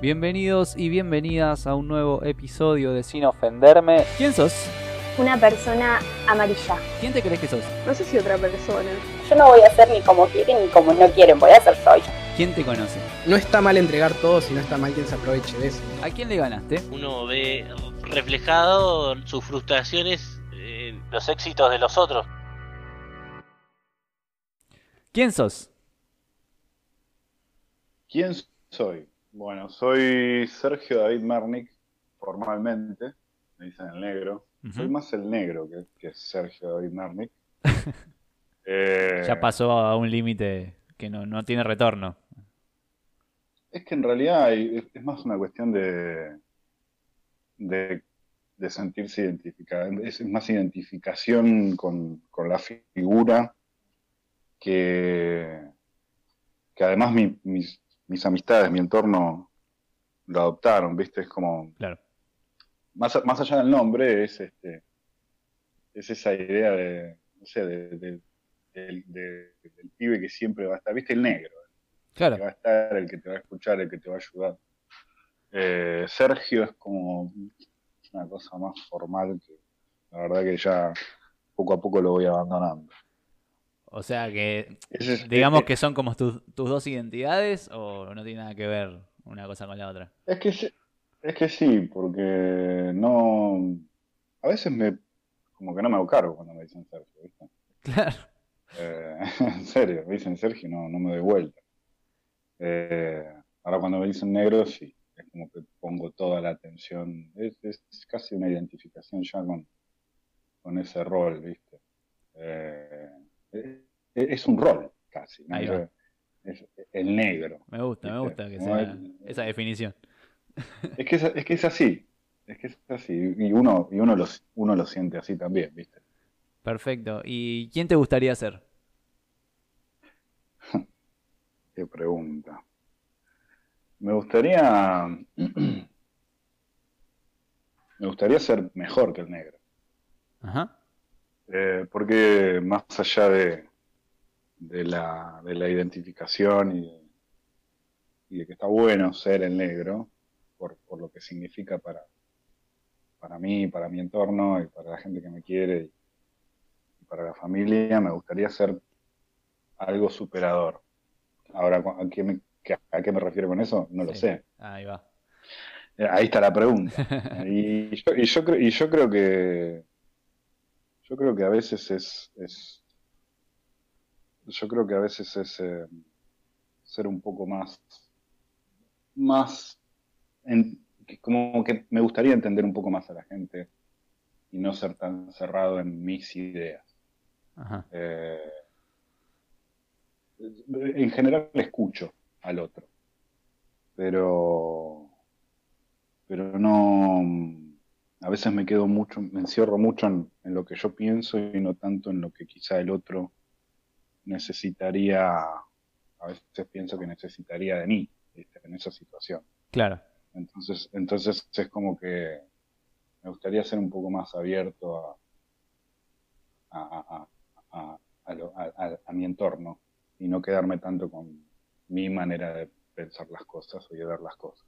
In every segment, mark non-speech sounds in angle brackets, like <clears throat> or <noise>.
Bienvenidos y bienvenidas a un nuevo episodio de Sin Ofenderme. ¿Quién sos? Una persona amarilla. ¿Quién te crees que sos? No sé si otra persona. Yo no voy a ser ni como quieren ni como no quieren, voy a ser soy. ¿Quién te conoce? No está mal entregar todo si no está mal quien se aproveche de eso. ¿A quién le ganaste? Uno ve reflejado sus frustraciones en los éxitos de los otros. ¿Quién sos? ¿Quién soy? Bueno, soy Sergio David Marnik, formalmente, me dicen el negro. Soy más el negro que, que Sergio David Marnik. <laughs> Eh, Ya pasó a un límite que no, no tiene retorno. Es que en realidad hay- es, es más una cuestión de, de, de sentirse identificado. Es más identificación con, con la figura que, que además mi- mis, mis amistades, mi entorno lo adoptaron, ¿viste? Es como, Claro. más, más allá del nombre, es este es esa idea de, no sé, de- de- del, de- del pibe que siempre va a estar, ¿viste? El negro que va Claro. a estar, el que te va a escuchar, el que te va a ayudar. Eh, Sergio es como una cosa más formal que la verdad que ya poco a poco lo voy abandonando. O sea que, es- digamos eh, que son como tus, tus dos identidades o no tiene nada que ver una cosa con la otra. Es que es que sí, porque no. A veces me. Como que no me hago cargo cuando me dicen Sergio, ¿viste? Claro. Eh, <laughs> en serio, me dicen Sergio, no, no me doy vuelta. Eh, ahora cuando me dicen negro, sí, es como que pongo toda la atención. Es, es casi una identificación ya con, con ese rol, ¿viste? Eh, eh, es un rol, casi, ¿no? Ahí va. Es el negro. Me gusta, me gusta que sea el- esa definición. Es que es, es que es así, es que es así, y uno, y uno lo, uno lo siente así también, ¿viste? Perfecto. ¿Y quién te gustaría ser? <laughs> Qué pregunta. Me gustaría, <clears throat> me gustaría ser mejor que el negro, Ajá. Eh, porque más allá de, de la, de la identificación y de, y de que está bueno ser el negro, por, por lo que significa para, para mí, para mi entorno y para la gente que me quiere y, y para la familia, me gustaría ser algo superador. Ahora, ¿a qué me, a qué me refiero con eso? No lo Sí. sé. Ahí va. Eh, Ahí está la pregunta. <laughs> Y yo, y yo, creo, y yo creo que yo creo que a veces es, es yo creo que a veces es eh, ser un poco más más en- como que me gustaría entender un poco más a la gente y no ser tan cerrado en mis ideas. Ajá. Eh, en general escucho al otro, pero, pero no, a veces me quedo mucho, me encierro mucho en, en lo que yo pienso y no tanto en lo que quizá el otro necesitaría, a veces pienso que necesitaría de mí, ¿viste? en esa situación. Claro. Entonces, entonces es como que me gustaría ser un poco más abierto a, a, a, a, a lo- a- a- a mi entorno y no quedarme tanto con mi manera de pensar las cosas o de ver las cosas.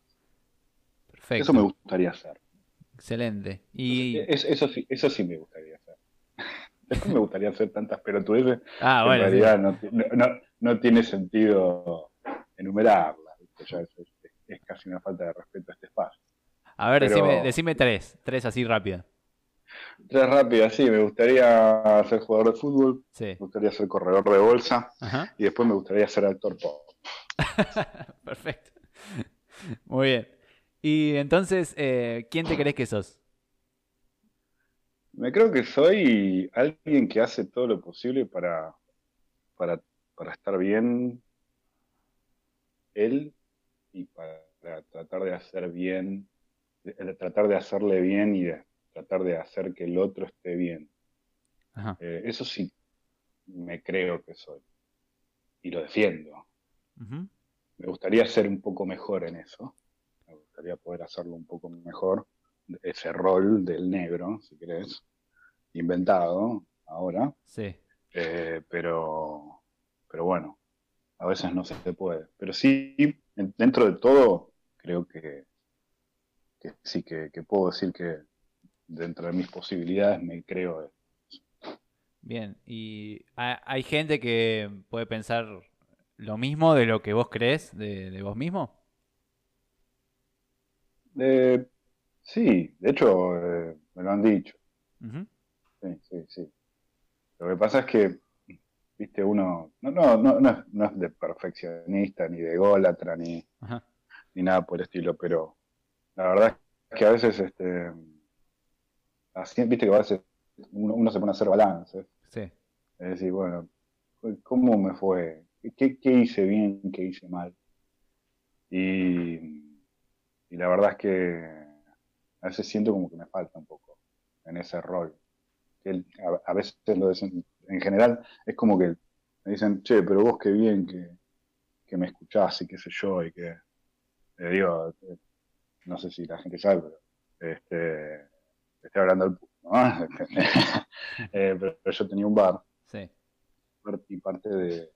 Perfecto. Eso me gustaría hacer. Excelente. Y. Es- eso, sí, eso sí me gustaría hacer. <laughs> Después me gustaría hacer tantas pelotudeces Ah, bueno. en realidad no, no, no- no tiene sentido enumerarlas. Ya es, es- es casi una falta de respeto a este espacio. A ver, pero- decime, decime tres. Tres así rápido. Tres rápidas, sí, me gustaría ser jugador de fútbol, Sí. me gustaría ser corredor de bolsa Ajá. y después me gustaría ser actor pop. <laughs> Perfecto. Muy bien. Y entonces, eh, ¿quién te crees que sos? Me creo que soy alguien que hace todo lo posible para, para, para estar bien él y para tratar de hacer bien, tratar de hacerle bien y de tratar de hacer que el otro esté bien. Ajá. Eh, eso sí, me creo que soy. Y lo defiendo. Me gustaría ser un poco mejor en eso. Gustaría poder hacerlo un poco mejor. Ese rol del negro, si querés, inventado ahora. Sí. Eh, pero, pero bueno, a veces no se puede. Pero sí, en- dentro de todo, creo que, que sí, que, que puedo decir que dentro de mis posibilidades me creo. Bien, y ha- hay gente que puede pensar lo mismo de lo que vos crees de, de vos mismo. Eh, sí, de hecho, eh, me lo han dicho. Sí, sí, sí. Lo que pasa es que, viste, uno no, no, no, no es, no es de perfeccionista, ni de ególatra, ni, ni nada por el estilo, pero la verdad es que a veces, este, así, viste que a veces uno, uno se pone a hacer balances. Sí, Es decir, bueno, ¿cómo me fue? ¿Qué, qué hice bien? ¿Qué hice mal? Y, y la verdad es que a veces siento como que me falta un poco en ese rol. Que a, veces lo dicen- en general es como que me dicen, che, pero vos qué bien que, que me escuchás y qué sé yo, y que, le digo, eh, no sé si la gente sabe, pero este, estoy hablando del público, ¿no? <laughs> Eh, pero, pero yo tenía un bar sí, y parte de,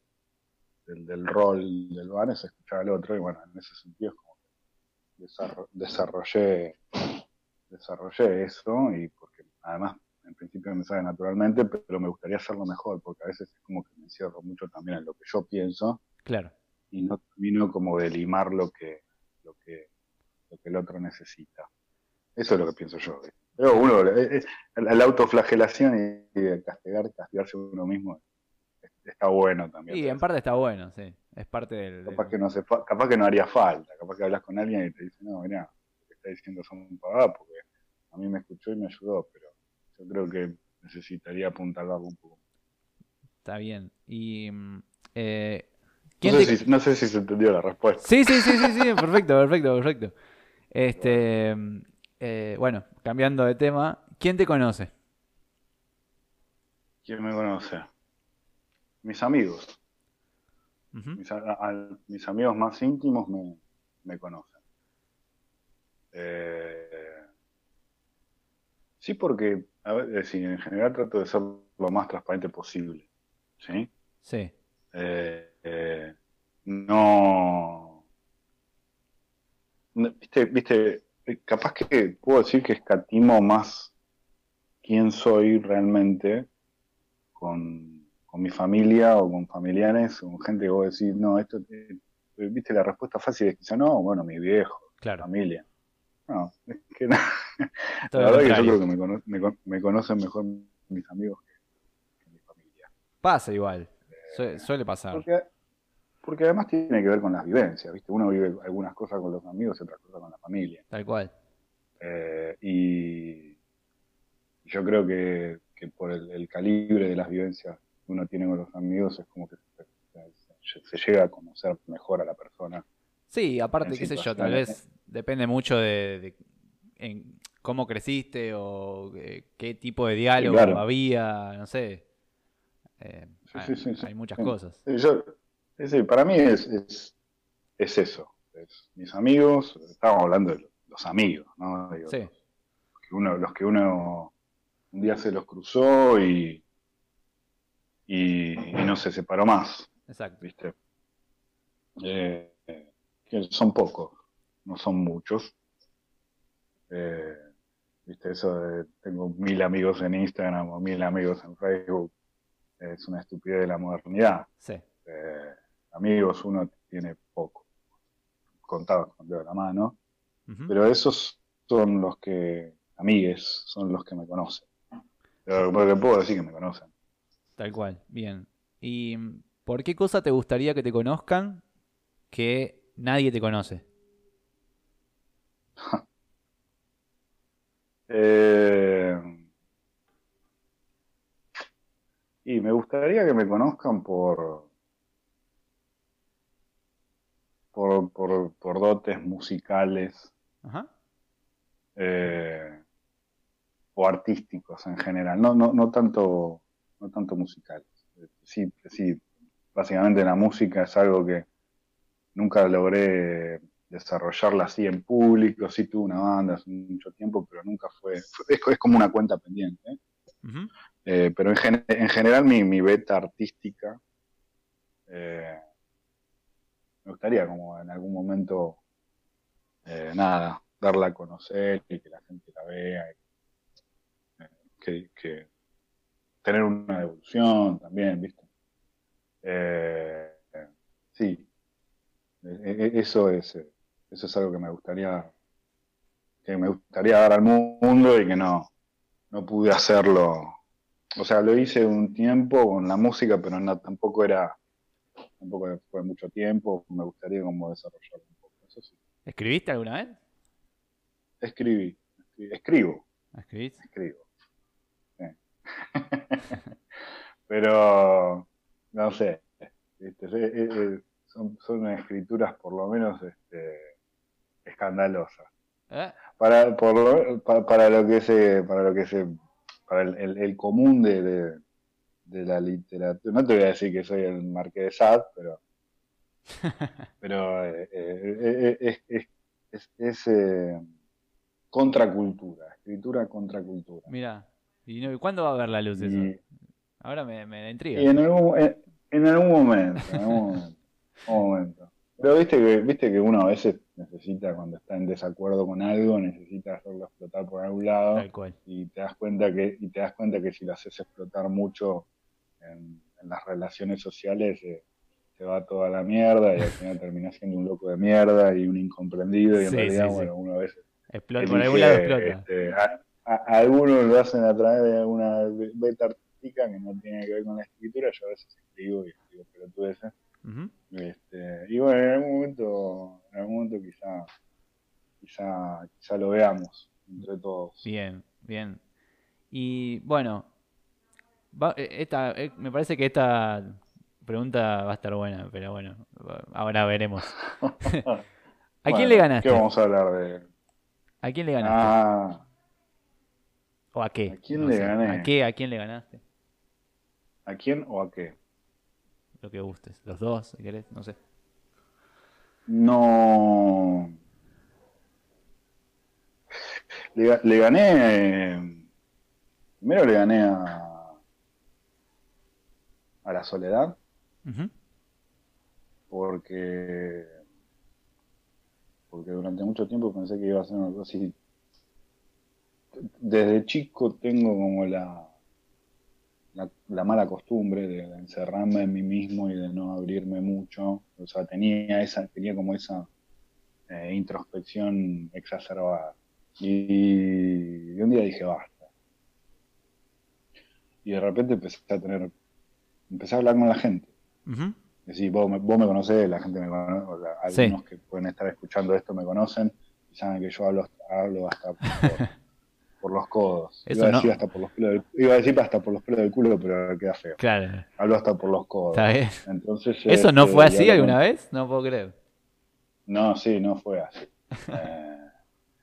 del, del rol del bar es escuchar al otro y bueno, en ese sentido es desarrollé, desarrollé eso y porque además en principio me sale naturalmente, pero me gustaría hacerlo mejor porque a veces es como que me encierro mucho también en lo que yo pienso claro. y no termino como de limar lo que, lo que, lo que el otro necesita. Eso es lo que pienso yo. Pero uno, la, la autoflagelación y, y el castigar, castigarse uno mismo está bueno también. Y en parte está bueno, sí. Es parte del... capaz, que no fa- capaz que no haría falta, capaz que hablas con alguien y te dice, no, mirá, lo que está diciendo son un pavada porque a mí me escuchó y me ayudó, pero yo creo que necesitaría apuntalarlo un poco. Está bien. Y... mm, eh, No ¿quién sé, te- si, no sé si se entendió la respuesta. Sí, sí, sí, sí, sí, perfecto, perfecto, perfecto. Este, eh, bueno, cambiando de tema, ¿quién te conoce? ¿Quién me conoce? Mis amigos. Mis, a- a- mis amigos más íntimos me, me conocen. Eh, sí, porque a ver, en general trato de ser lo más transparente posible. ¿sí? Sí, Eh, eh, no, viste, viste, capaz que puedo decir que escatimo más quién soy realmente con, con mi familia o con familiares, con gente que vos decís, no, esto, eh, viste, la respuesta fácil es quizá no, bueno, mi viejo, claro. familia. No, es que no. <laughs> La verdad que yo creo que me, cono- me con- me conocen mejor mis amigos que, mi familia. Pasa igual, Sue- suele pasar. Porque, porque además tiene que ver con las vivencias, ¿viste? Uno vive algunas cosas con los amigos y otras cosas con la familia. Tal cual. Eh, y yo creo que, que por el, el calibre de las vivencias uno tiene con los amigos es como que se, se- se llega a conocer mejor a la persona. Sí, aparte, qué sé yo, tal vez depende mucho de, de en cómo creciste o eh, qué tipo de diálogo claro. había, no sé. Eh, Sí, hay, sí, sí, hay muchas cosas. Yo, para mí es, es, es eso. Es mis amigos, estábamos hablando de los amigos, ¿no? Digo, Sí, los que uno, los que uno un día se los cruzó y, y, y no se separó más, exacto. ¿viste? Eh, que son pocos, no son muchos. Eh, ¿Viste? Eso de tengo mil amigos en Instagram o mil amigos en Facebook es una estupidez de la modernidad. Sí, Eh, amigos uno tiene poco, contados con dedo de la mano, pero esos son los que, amigues, son los que me conocen. Pero porque puedo decir que me conocen. Tal cual. Bien. ¿Y por qué cosa te gustaría que te conozcan que nadie te conoce? <laughs> Eh, y me gustaría que me conozcan por, por, por, por dotes musicales Ajá. eh, o artísticos en general, no, no, no tanto, no tanto musicales. Sí, sí, básicamente la música es algo que nunca logré desarrollarla así en público, sí tuve una banda hace mucho tiempo, pero nunca fue, fue- es, es como una cuenta pendiente. ¿eh? Eh, pero en, gen- en general mi, mi beta artística eh, me gustaría como en algún momento eh, nada, darla a conocer y que la gente la vea. y, eh, que, que tener una evolución también, ¿viste? Eh, sí, E- e- eso es, eh, eso es algo que me gustaría, que me gustaría dar al mundo y que no, no pude hacerlo. O sea, lo hice un tiempo con la música, pero no, tampoco era, tampoco fue mucho tiempo. Me gustaría como desarrollarlo un poco. Eso sí. ¿Escribiste alguna vez? Escribí, escri- escribo, ¿Escribís? escribo. <laughs> Pero, no sé, ¿viste? Eh, eh, son, son escrituras por lo menos este, escandalosas. ¿Eh? Para, por para lo que se, para lo que se, para el, el- el común de, de- de la literatura, no te voy a decir que soy el Marqués de Sade, pero, <laughs> pero eh, es, es, es, es, contracultura, escritura contracultura. Mira, ¿y no- cuándo va a ver la luz eso? Y, Ahora me, me da intriga. y en algún, en, en algún momento, en algún momento, algún momento. Pero viste que, viste que uno a veces necesita, cuando está en desacuerdo con algo, necesita hacerlo explotar por algún lado. Tal cual. y te das cuenta que y te das cuenta que si lo haces explotar mucho en, en las relaciones sociales eh, se va toda la mierda y al final terminas siendo un loco de mierda y un incomprendido y en Sí, realidad sí, sí. bueno uno a veces Explota, por algún lado explota. este, a- a- algunos lo hacen a través de una beta artística que no tiene que ver con la escritura yo a veces escribo y escribo pelotudeces Ujú. este, y bueno en algún momento en algún momento quizá quizá quizá lo veamos entre todos Bien, bien. Y bueno, va- eh, esta, eh, me parece que esta pregunta va a estar buena, pero bueno, ahora veremos. <laughs> <laughs> ¿A quién le ganaste? ¿Qué vamos a hablar de? ¿A quién le ganaste? Ah, ¿O a qué? ¿a quién No le sé, gané? ¿A qué? ¿A quién le ganaste? ¿a quién o a qué? Lo que gustes. Los dos, si querés, no sé. No. Le, ga- le gané. Primero le gané a. a la soledad, porque. porque durante mucho tiempo pensé que iba a ser una cosa así. Desde chico tengo como la. La, la mala costumbre de encerrarme en mí mismo y de no abrirme mucho. O sea, tenía esa, tenía como esa eh, introspección exacerbada. Y, y un día dije, basta. Y de repente empecé a tener, empecé a hablar con la gente. Ujú. Decir, vos me, vos me conocés, la gente me conoce, o sea, Sí. algunos que pueden estar escuchando esto me conocen y saben que yo hablo, hablo hasta por, los codos. Eso iba a no. decir hasta por los pelos del, iba a decir hasta por los pelos del culo, pero queda feo. Claro, Hablo hasta por los codos. está bien. Entonces, <laughs> ¿Eso no este, fue así alguna vez? No puedo creer. No, sí, no fue así. <laughs> Eh,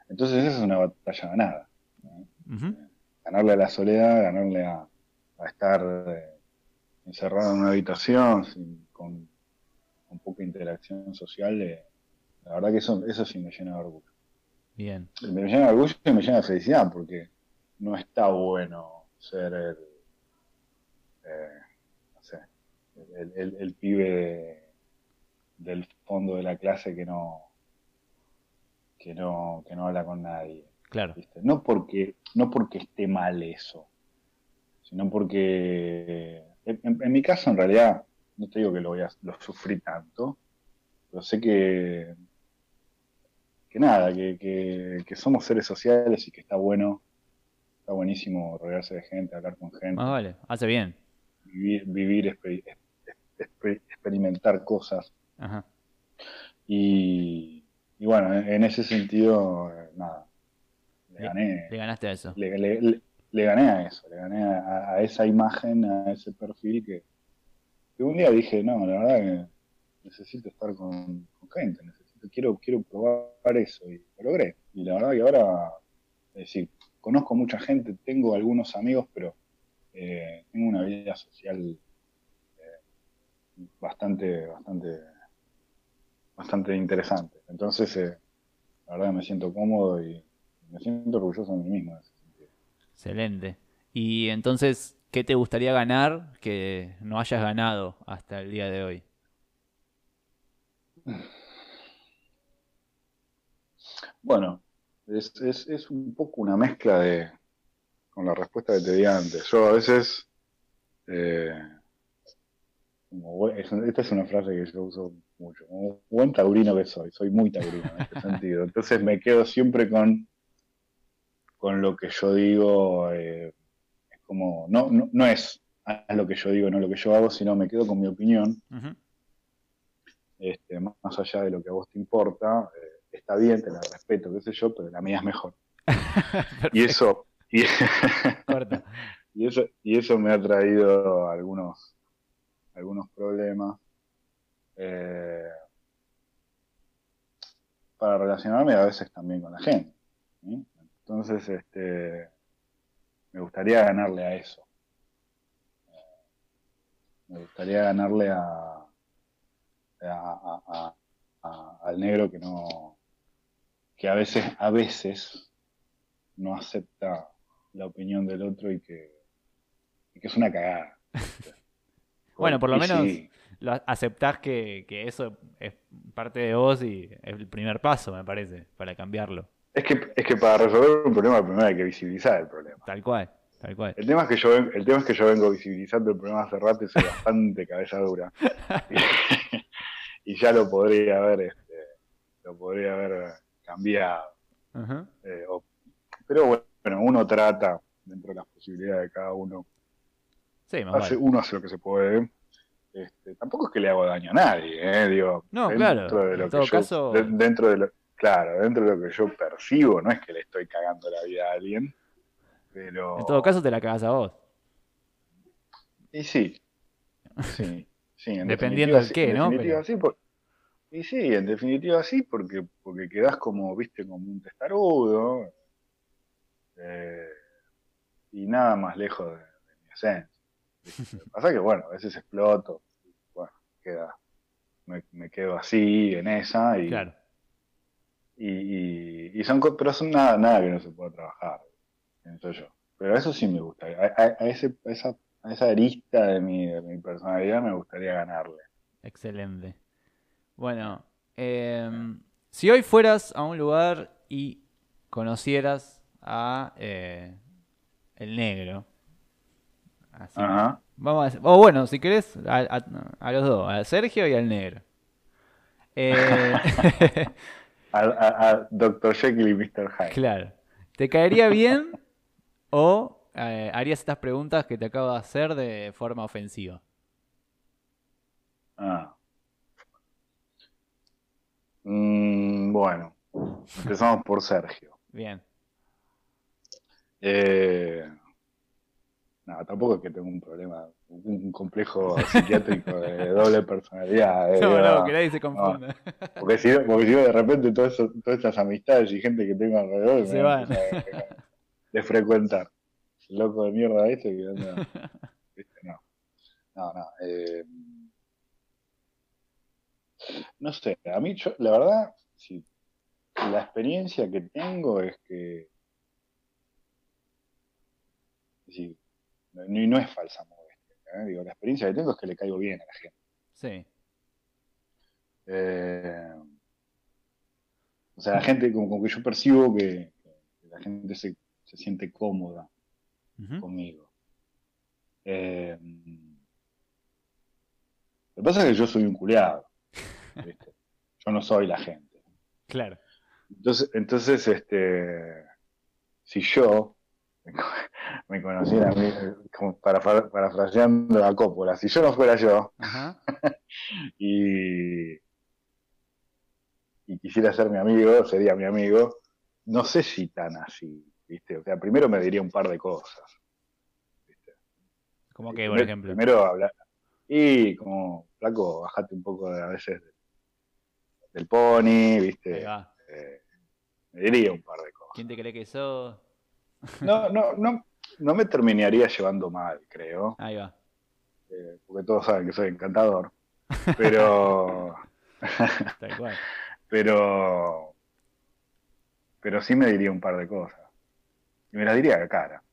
entonces esa es una batalla ganada. Ganarle a la soledad, ganarle a, a estar eh, encerrado en una habitación sin- con, con poca interacción social. eh, la verdad que eso, eso sí me llena de orgullo. Bien. Me llena de orgullo y me llena de felicidad porque no está bueno ser el, eh, no sé, el, el- el pibe de- del fondo de la clase que no que no que no habla con nadie Claro. ¿viste? no porque no porque esté mal eso sino porque en, en- en mi caso en realidad no te digo que lo voy a lo sufrí tanto pero sé que que nada que, que, que somos seres sociales y que está bueno está buenísimo rodearse de gente hablar con gente Más vale. Hace bien. vivir, vivir exper- exper- experimentar cosas Ajá. y, y bueno en, en ese sentido eh, nada le gané Le ganaste a eso. le, le- le- le gané a eso, le gané a, a esa imagen, a ese perfil que, que un día dije, no, la verdad que necesito estar con, con gente, necesito, quiero, quiero probar eso y lo logré. Y la verdad que ahora, es decir, conozco mucha gente, tengo algunos amigos, pero eh, tengo una vida social eh, bastante, bastante, bastante interesante. Entonces, eh, la verdad que me siento cómodo y me siento orgulloso de mí mismo. en ese sentido. Excelente. Y entonces, ¿qué te gustaría ganar que no hayas ganado hasta el día de hoy? <laughs> Bueno, es, es, es un poco una mezcla de, con la respuesta que te di antes. Yo a veces, eh, como esta es una frase que yo uso mucho, como buen taurino que soy, soy muy taurino en este <laughs> sentido. Entonces me quedo siempre con, con lo que yo digo, eh, es como, no, no, no es haz lo que yo digo, no lo que yo hago, sino me quedo con mi opinión, este, más más allá de lo que a vos te importa, eh, está bien, te la respeto, qué sé yo, pero la mía es mejor. <laughs> Y eso, y, <laughs> y eso, y eso me ha traído algunos, algunos problemas. eh, para relacionarme a veces también con la gente. ¿sí? Entonces, este, me gustaría ganarle a eso. Eh, Me gustaría ganarle a, a- a- a- a- al negro que no, que a veces, a veces no acepta la opinión del otro y que, y que es una cagada. <laughs> Bueno, por lo Y menos sí, lo aceptás que, que eso es parte de vos y es el primer paso, me parece, para cambiarlo. es que, es que para resolver un problema primero hay que visibilizar el problema. Tal cual, tal cual. El tema es que yo el tema es que yo vengo visibilizando el problema hace rato y soy bastante <laughs> cabeza dura. Y, <laughs> y ya lo podría haber, este, lo podría haber cambiado. Ajá. eh, o- pero bueno, uno trata dentro de las posibilidades de cada uno. Sí, Hace, vale. uno hace lo que se puede. Este, tampoco es que le hago daño a nadie, eh, digo, No, dentro claro, de lo en que todo yo- caso- de- dentro de lo, claro, dentro de lo que yo percibo, no es que le estoy cagando la vida a alguien, pero En todo caso te la cagás a vos. Y sí. <laughs> Sí, sí, en Dependiendo del qué, ¿no? Pero- sí, por- y sí, en definitiva sí, porque, porque quedás como, viste, como un testarudo. eh, y nada más lejos de, de mi esencia. Lo que pasa que, bueno, a veces exploto. y, Bueno, queda, me, me quedo así, en esa, y, Claro. y, y- y son, pero son nada, nada que no se pueda trabajar, pienso yo. Pero eso sí me gusta. A, a- a ese, a esa, a esa arista de mi, de mi personalidad me gustaría ganarle. Excelente. Bueno, em, si hoy fueras a un lugar y conocieras a eh, el negro, así, Ajá. vamos a decir- o bueno, si querés, a, a- a los dos, a Sergio y al negro. Eh, <laughs> A, a- a Dr. Jekyll y Mr. Hyde. claro, ¿te caería bien o eh, harías estas preguntas que te acabo de hacer de forma ofensiva? Ah. Mm, bueno, empezamos por Sergio. Bien, Eh, no, tampoco es que tengo un problema, un, complejo <laughs> psiquiátrico de doble personalidad. eh, <laughs> no, no, que nadie se confunda. Porque si, porque si de repente todas estas amistades y gente que tengo alrededor Se me van. de frecuentar. El loco de mierda ese que anda. <laughs> No. No, no. eh, no sé, a mí, yo, la verdad, sí, la experiencia que tengo es que. Sí, no, es falsa modestia. ¿eh? Digo, la experiencia que tengo es que le caigo bien a la gente. Sí, Eh, o sea, la gente, como, como que yo percibo que, que la gente se, se siente cómoda conmigo. Eh, lo que pasa es que yo soy un culeado. ¿Viste? Yo no soy la gente. claro. Entonces, entonces este, si yo me, co- me conociera a mí, como para, parafraseando a Coppola, si yo no fuera yo, Ajá. <laughs> y, y quisiera ser mi amigo, sería mi amigo, no sé si tan así, ¿viste? O sea, primero me diría un par de cosas. ¿viste? Como que, por ejemplo. Primero hablar, y como, flaco, bajate un poco de, a veces del pony, Ahí ¿viste? va. Eh, me diría un par de cosas. ¿Quién te cree que sos? <laughs> No, no, no, no me terminaría llevando mal, creo, Ahí va. eh, porque todos saben que soy encantador, pero... <laughs> Tal cual. <laughs> pero pero sí me diría un par de cosas y me las diría a la cara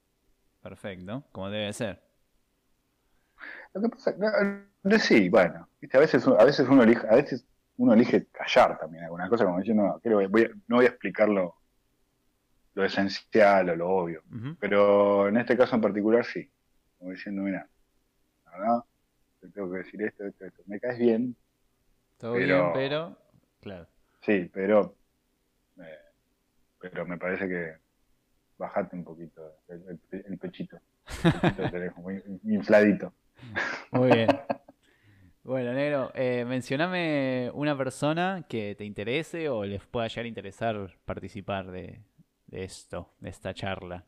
Perfecto. Como debe ser. lo que pasa no, sí bueno viste a veces uno- a veces uno elige a veces uno elige callar también algunas cosas, como diciendo, no, creo voy a- no voy a explicar lo, lo esencial o lo obvio. Pero en este caso en particular sí. Como diciendo, mira, la verdad, te tengo que decir esto, esto, esto. Me caes bien, Todo Pero- bien, pero. Claro. sí, pero eh, pero me parece que bajate un poquito el, el- el pechito. El pechito infladito. Muy bien. <laughs> Bueno, negro, eh, mencioname una persona que te interese o les pueda llegar a interesar participar de, de esto, de esta charla.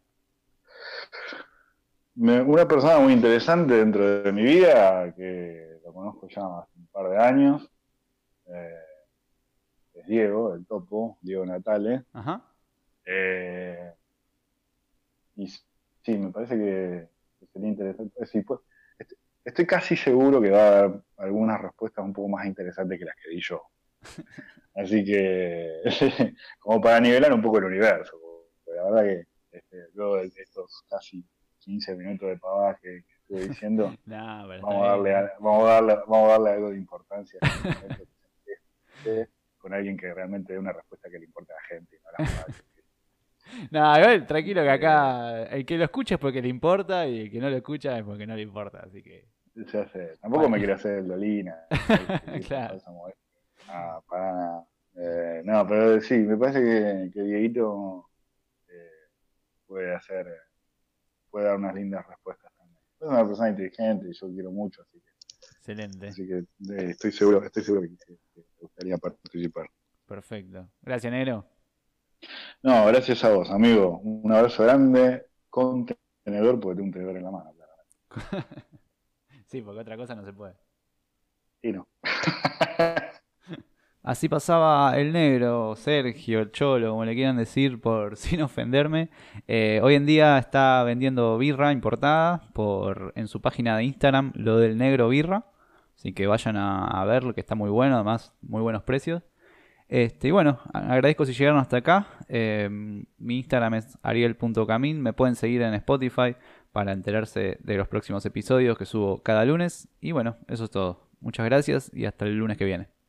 Me- una persona muy interesante dentro de mi vida, que lo conozco ya hace un par de años, eh, es Diego, el topo, Diego Natale. Ajá. Eh, y sí, me parece que sería interesante. Sí, pues, estoy casi seguro que va a dar algunas respuestas un poco más interesantes que las que di yo. <laughs> Así que, <laughs> como para nivelar un poco el universo. la verdad que este, luego de estos casi 15 minutos de pavadas que, que estuve diciendo, <laughs> Nah, vamos a, darle, a- vamos, a darle, vamos a darle algo de importancia con alguien que realmente dé una respuesta que le importe a la gente. y no a pavadas. <laughs> No, igual, tranquilo que acá el que lo escucha es porque le importa y el que no lo escucha es porque no le importa, así que. Ya sé, tampoco me quiero hacer el Dolina. <laughs> <laughs> Claro. Ah, para nada. Eh, no, pero sí, me parece que, que Dieguito eh, puede hacer, puede dar unas lindas respuestas también. Es una persona inteligente y yo quiero mucho, así que, Excelente. así que eh, estoy seguro, estoy seguro que, que te gustaría participar. Perfecto. Gracias, negro. No, gracias a vos, amigo. Un abrazo grande, con tenedor, porque tengo un tenedor en la mano, claro. <laughs> Sí, porque otra cosa no se puede. Y no. <laughs> Así pasaba el negro, Sergio, el cholo, como le quieran decir, por <laughs> sin ofenderme. Eh, hoy en día está vendiendo birra importada por en su página de Instagram, lo del negro birra. Así que vayan a, a verlo, que está muy bueno, además muy buenos precios. Este, y bueno, agradezco si llegaron hasta acá. Eh, mi Instagram es ariel.camin. Me pueden seguir en Spotify para enterarse de los próximos episodios que subo cada lunes. Y bueno, eso es todo. Muchas gracias y hasta el lunes que viene.